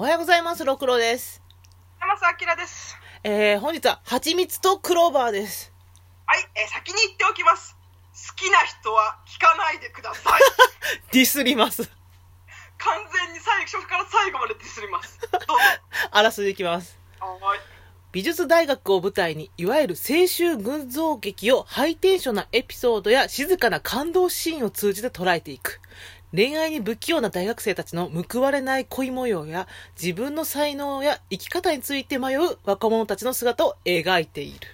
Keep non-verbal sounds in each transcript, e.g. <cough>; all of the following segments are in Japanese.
おはようございます、ろくろです。山瀬明です。えー、本日は、蜂蜜とクローバーです。はい、えー先に言っておきます。好きな人は聞かないでください。<laughs> ディスります。完全に最初から最後までディスります。どうぞ。<laughs> あらすじいきます。はい。美術大学を舞台に、いわゆる青春群像劇をハイテンションなエピソードや静かな感動シーンを通じて捉えていく。恋愛に不器用な大学生たちの報われない恋模様や、自分の才能や生き方について迷う若者たちの姿を描いている。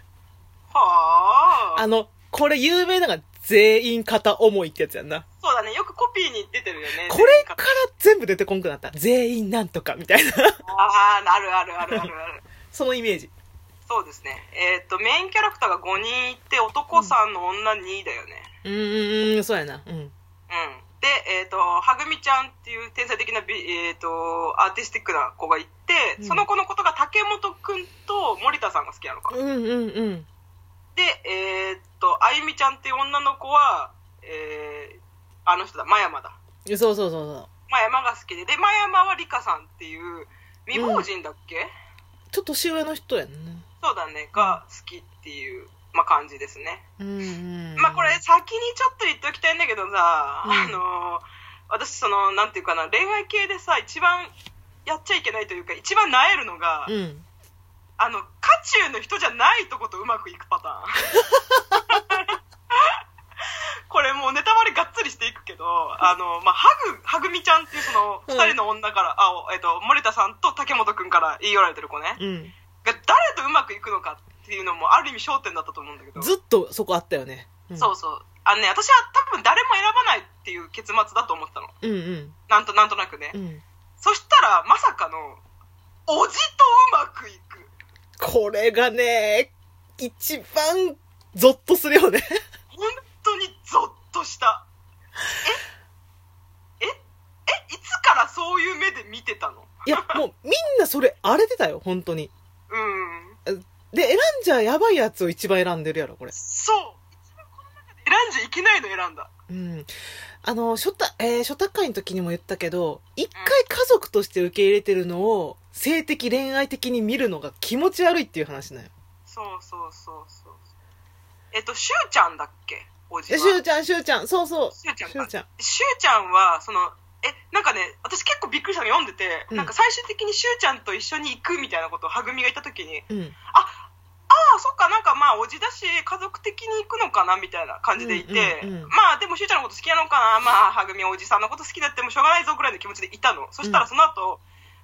はあ。あの、これ有名なのが全員片思いってやつやんな。そうだね。よくコピーに出てるよね。これから全部出てこんくなった。全員なんとかみたいな。ああ、あるあるあるあるある。<laughs> そのイメージ。そうですね。えっ、と、メインキャラクターが5人いて、男3の女2だよね。うーん、そうやな。うん。うん。で、えっ、と、はぐみちゃんっていう天才的なビ、えっ、と、アーティスティックな子がいて、うんその子のことが竹本くんと森田さんが好きなのか。うんうんうん。で、えーっと、あゆみちゃんっていう女の子は、えー、あの人だ、真山だ。そうそうそうそう。真山が好きで、で、真山はリカさんっていう、未亡人だっけ、ちょっと年上の人やんな。そうだね、が好きっていう、まあ、感じですね。うんうん。まあ、これ、先にちょっと言っておきたいんだけどさ、うんあのー私、その、なんていうかな、恋愛系でさ、一番やっちゃいけないというか、一番なえるのが、うん。あの、渦中の人じゃないとことうまくいくパターン。<laughs> これもうネタバレがっつりしていくけど、あの、まあ、ハグ、ハグミちゃんっていうその、うん二人の女から、あ、おえっと、森田さんと竹本くんから言い寄られてる子ね、うん。が誰とうまくいくのかっていうのもある意味焦点だったと思うんだけど、ずっとそこあったよね。うんそうそう。あのね、私は多分誰も選ばないっていう結末だと思ったの。うんうん。なんと、なんとなくね。うん。そしたら、まさかの、おじとうまくいく。これがね、一番ゾッとするよね。<laughs> 本当にゾッとしたえ？え？え？いつからそういう目で見てたの？いや、もうみんなそれ荒れてたよ、本当に。うんで、選んじゃやばいやつを一番選んでるやろ、これ。そう一番この中で選んじゃいけないの選んだうん。あの、初太、えー、初太会の時にも言ったけど、一回家族として受け入れてるのを、性的恋愛的に見るのが気持ち悪いっていう話なんよ。そうそうそうそうえっとしゅうちゃんだっけ？おじえ、はしゅうちゃん、しゅうちゃん、そうそう。しゅうちゃんかしゅうちゃん。はそのえなんかね私結構びっくりしたの読んでて、うん。なんか最終的にしゅうちゃんと一緒に行くみたいなことをはぐみが言った時にうん。ああそっかなんかまあおじだし家族的に行くのかなみたいな感じでいて、うんうんうんまあでもしゅうちゃんのこと好きなのかなまあはぐみはおじさんのこと好きだってもしょうがないぞぐらいの気持ちでいたの。そしたらその後、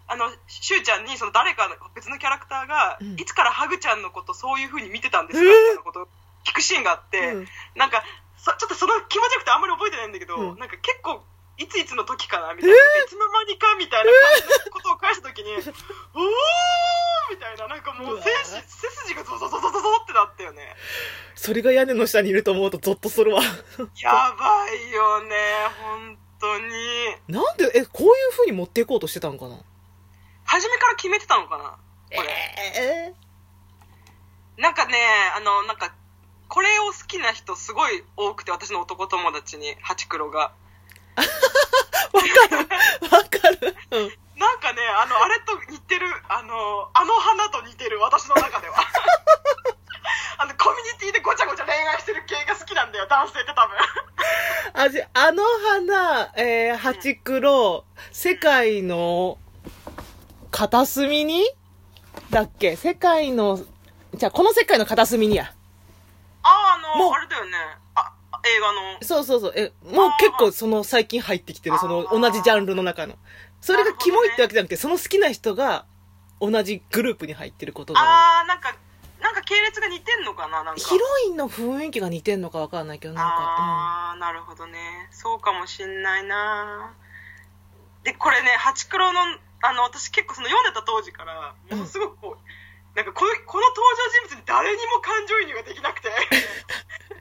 あのしゅうちゃんにその誰かの別のキャラクターが、うん。いつからハグちゃんのことそういう風に見てたんですかみたいなことを聞くシーンがあって、うん。なんかそちょっとその気持ちよくてあんまり覚えてないんだけど、うん。なんか結構いついつの時かなみたいな、いつの間にかみたいな感じのことを返した時に、おーみたいな、なんかもう背筋背筋がゾゾゾゾゾゾってなったよね。それが屋根の下にいると思うとゾッとするわ。やばいよね、本当に。なんで、え、こういう風に持っていこうとしてたんかな？初めから決めてたのかな？これ。えなんかね、あの、なんか、これを好きな人すごい多くて、私の男友達に、ハチクロが。ー、<laughs> わかる。わかる。うん。なんかね、あの、あれと似てる、あの、あの花と似てる、私の中では。<laughs> あの、コミュニティでごちゃごちゃ恋愛してる系が好きなんだよ、男性って多分。あじ、あの花、えー、ハチクロ、世界の片隅に？だっけ？世界の、じゃあ、この世界の片隅にや。あ、あの、もうあれだよね。あ、あ映画の。そうそうそう。え、もう結構その最近入ってきてる、その同じジャンルの中の。それがキモいってわけじゃなくて、その好きな人が同じグループに入ってることが。あー、なんか、なんか系列が似てんのかななんか。ヒロインの雰囲気が似てんのかわかんないけど、なんか、あー、なるほどね。そうかもしんないなで、これね、ハチクロの、あの、私結構その読んでた当時から、ものすごくこう、なんかこのこの登場人物に誰にも感情移入ができなくて。<laughs>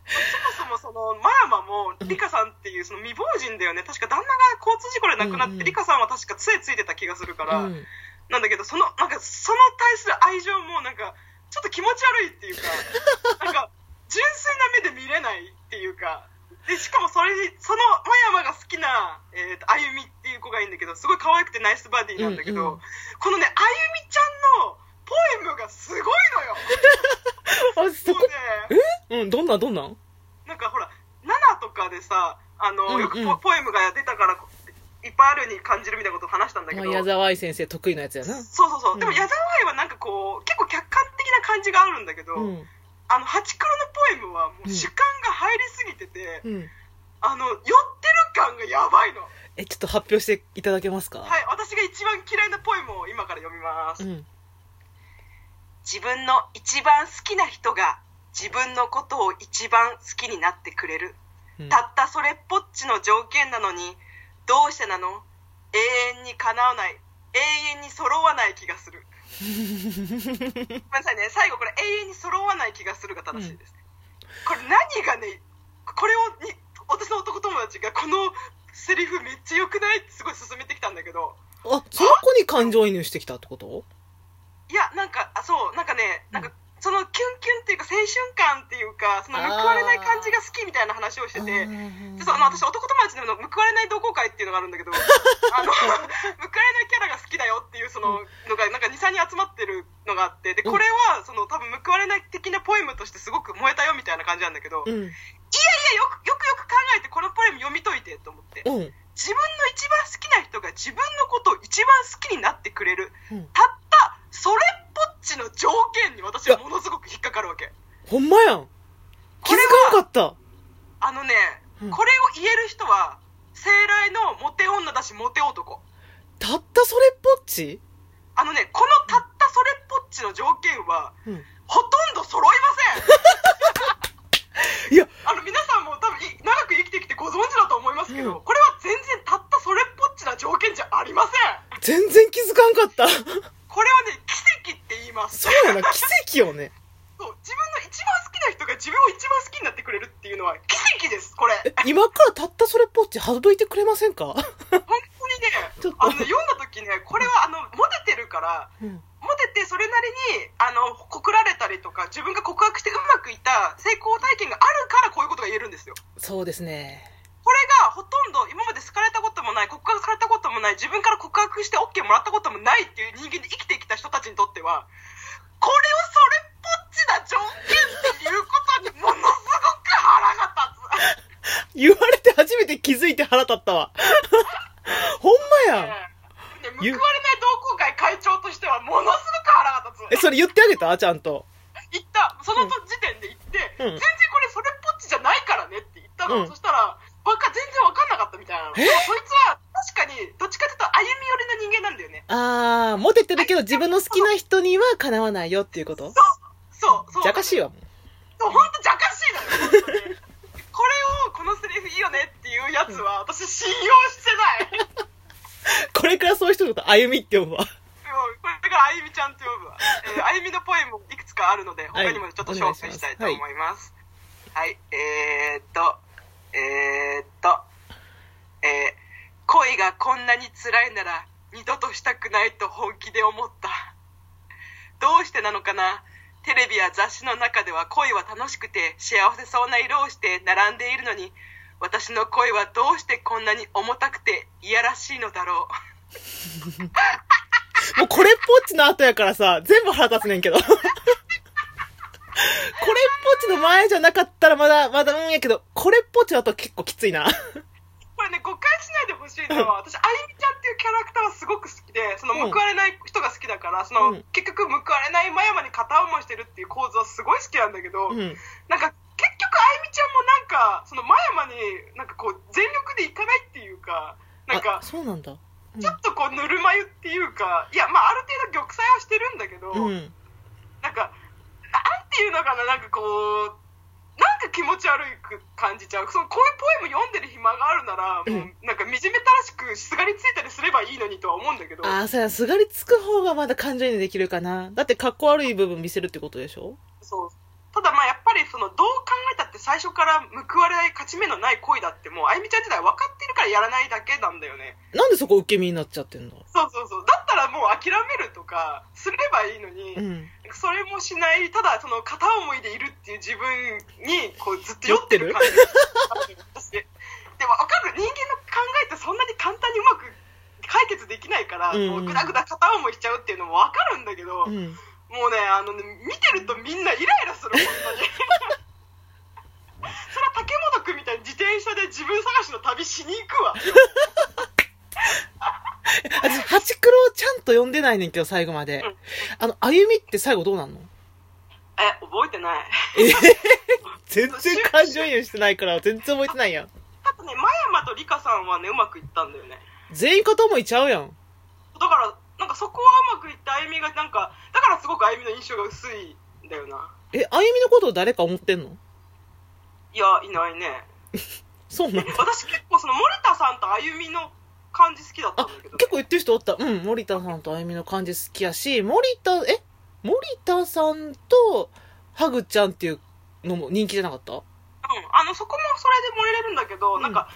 そもそもその、マヤマも、リカさんっていうその未亡人だよね。確か旦那が交通事故で亡くなって、うんうん。リカさんは確か杖ついてた気がするから、うん。うんなんだけど、その、なんか、その対する愛情も、なんか、ちょっと気持ち悪いっていうか、<laughs> なんか、純粋な目で見れないっていうか、でしかもそれにその真山が好きな、えーと、あゆみっていう子がいいんだけどすごい可愛くてナイスバディなんだけど、うんうん。このねあゆみちゃんのポエムがすごいのよ。<laughs> あ、そこ？ねうん、どんな、どんなん？なんかほら7とかでさあの、うんうんよくポポエムが出たからいっぱいあるように感じるみたいなことを話したんだけどあ矢沢愛先生得意なやつやな。そうそうそう、うんでも矢沢愛はなんかこう結構客観的な感じがあるんだけど、うん。あのハチクロのポエムはもううん主観が入りすぎてて、うん。あの酔ってる感がやばいのえ、ちょっと発表していただけますか？はい私が一番嫌いなポエムを今から読みます、うん。自分の一番好きな人が自分のことを一番好きになってくれる、うん。たったそれっぽっちの条件なのにどうしてなの？永遠に叶わない。永遠に揃わない気がする。<laughs> ごめんなさいね。最後これ永遠に揃わない気がするが正しいです、これ何がねこれをに私の男友達がこのセリフめっちゃ良くない？ってすごい勧めてきたんだけど。あ、その子に感情移入してきたってこと？いやなんかあそう。なんかねなんかそのキュンキュンっていうか青春感っていうかその報われない感じが好きみたいな話をしててでその私男友達での報われない同好会っていうのがあるんだけど <laughs> あの報われないキャラが好きだよっていうそののがなんか23人集まってるのがあってでこれはその多分報われない的なポエムとしてすごく燃えたよみたいな感じなんだけど、いやいうん。やよくよくよく考えてこのポエム読み解いてと思って。うん。自分の一番好きな人が自分のことを一番好きになってくれる。うん。たったそれっぽっちの条件に私はものすごく引っかかるわけ。ほんまやん。気づかんかった。あのね、うん。これを言える人は生来のモテ女だしモテ男。たったそれっぽっち？あのねこのたったそれっぽっちの条件はうん。ほとんど揃いません。<laughs> いや、あの皆さんも多分い長く生きてきてご存知だと思いますけど、うん。これは全然たったそれっぽっちな条件じゃありません。全然気づかんかった。これはねいますそうやな、奇跡よね。そう自分の一番好きな人が自分を一番好きになってくれるっていうのは奇跡ですこれえ、今からたったそれっぽっち省いてくれませんか？本当にね <laughs> ちょっとあの読んだ時ねこれはあのモテてるからうん。モテてそれなりにあの告られたりとか自分が告白してうまくいった成功体験があるからこういうことが言えるんですよそうですね。これがほとんど今まで好かれたこともない告白されたこともない自分から告白して OK もらったこともないっていう人間で生きてきた人たちにとってはこれをそれっぽっちな条件っていうことにものすごく腹が立つ。言われて初めて気づいて腹立ったわ。<laughs> ほんまやん。ね報われない同好会会長としてはものすごく腹が立つ。え、それ言ってあげた？ちゃんと。言った。その時点で言って、うん。全然これそれっぽっちじゃないからねって言ったの、うん。そしたらわか全然わかんなかったみたいなの。そいつは確かにどっちかというと歩み寄りの人あー、モテてるけど自分の好きな人にはかなわないよっていうこと？そうそうそう。じゃかしいわ、もう。そう本当じゃかしいのこれをこのセリフいいよねっていうやつは私信用してない。これからそういう人のこと、あゆみって呼ぶわ。もうこれからあゆみちゃんと呼ぶわ、えーあゆみのポエムもいくつかあるので他にもちょっと紹介したいと思います。はい、えー、っとえー、っとえー恋がこんなに辛いなら二度としたくないと本気で思ったどうしてなのかな？テレビや雑誌の中では恋は楽しくて幸せそうな色をして並んでいるのに私の恋はどうしてこんなに重たくていやらしいのだろう <laughs> もうこれっぽっちの後やからさ、全部腹立つねんけど。これっぽっちの前じゃなかったらまだ、まだうんやけど、これっぽっちの後結構きついな。これね誤解しないでほしいのは <laughs> 私あゆみちゃんっていうキャラクターはすごく好きでそのうん報われない人が好きだからその、うん結局報われない真山に片思いしてるっていう構図はすごい好きなんだけど、うん。なんか結局あゆみちゃんもなんかその真山になんかこう全力でいかないっていうかなんかあ、そうなんだ。ちょっとこうぬるま湯っていうかいやまあある程度玉砕はしてるんだけど。なんかなんていうのかななんかこう気持ち悪く感じちゃう。そのこういうポエム読んでる暇があるなら、うん。もうなんか惨めたらしくすがりついたりすればいいのにとは思うんだけど。あー、そうや、すがりつく方がまだ感情移入できるかな。だって、かっこ悪い部分見せるってことでしょ？そう。ただまあやっぱりそのどう考えたって最初から報われない勝ち目のない恋だってもうあゆみちゃん自体分かってるからやらないだけなんだよね。なんでそこ受け身になっちゃってんのそうそうそう。だったらももう諦かすればいいのに、うん。それもしないただその片思いでいるっていう自分にこうずっと酔ってる感じが私 <laughs> でも分かる人間の考えってそんなに簡単にうまく解決できないから、うん。こうぐだぐだ片思いしちゃうっていうのも分かるんだけど、うん。もうねあのね見てるとみんなイライラする本当に。<laughs> それは竹本君みたいに自転車で自分探しの旅しに行くわ。<laughs> 私、ハチクロをちゃんと読んでないねんけど、最後まで。うん。あの、歩みって最後どうなんの？え覚えてない。全然感情移入してないから、全然覚えてないやん。あとね真山と理香さんはねうまくいったんだよね。全員片思いちゃうやん。だからなんかそこはうまくいってあゆみがなんかだからすごくあゆみの印象が薄いんだよな。え、あゆみのことを誰か思ってんの？いやいないね。<laughs> そうなの私結構その森田さんとあゆみの感じ好きだったあんだけど、ね、結構言ってる人おった。うん、森田さんとあゆみの感じ好きやし、森田、え？森田さんと、ハグちゃんっていうのも人気じゃなかった？うん、あのそこもそれで盛れれるんだけど、ん。なんか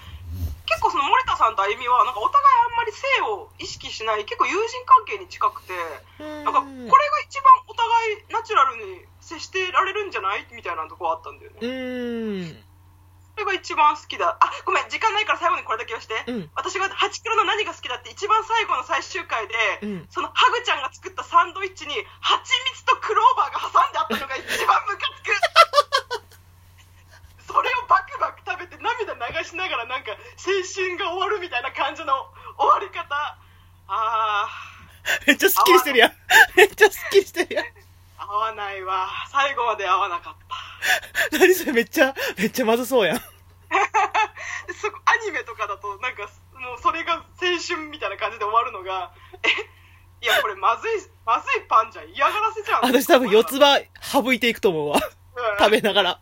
結構その森田さんとあゆみはなんかお互いあんまり性を意識しない結構友人関係に近くてなんかこれが一番お互いナチュラルに接してられるんじゃない？みたいなとこあったんだよね。うーん。それが一番好きだ。あごめん時間ないから最後にこれだけ言わして、うん。私が8キロの何が好きだって一番最後の最終回で、うん。そのハグちゃんが作ったサンドイッチに蜂蜜とクローバーが挟んであったのが一番ムカつく。<laughs> それをバクバク食べて涙流しながらなんか青春が終わるみたいな感じの終わり方。あ <laughs> めっちゃスッキリしてるやん。めっちゃスッキリしてるやん。ー合わないわ最後まで合わなかった何それめっちゃ、めっちゃまずそうやん。でそこアニメとかだとなんかもうそれが青春みたいな感じで終わるのがえいやこれまずいまずいパンじゃん嫌がらせじゃん私多分四つ葉省いていくと思うわ。うん食べながら。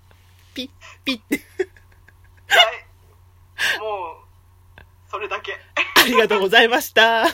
ピッ、ピッって。はいもうそれだけありがとうございました。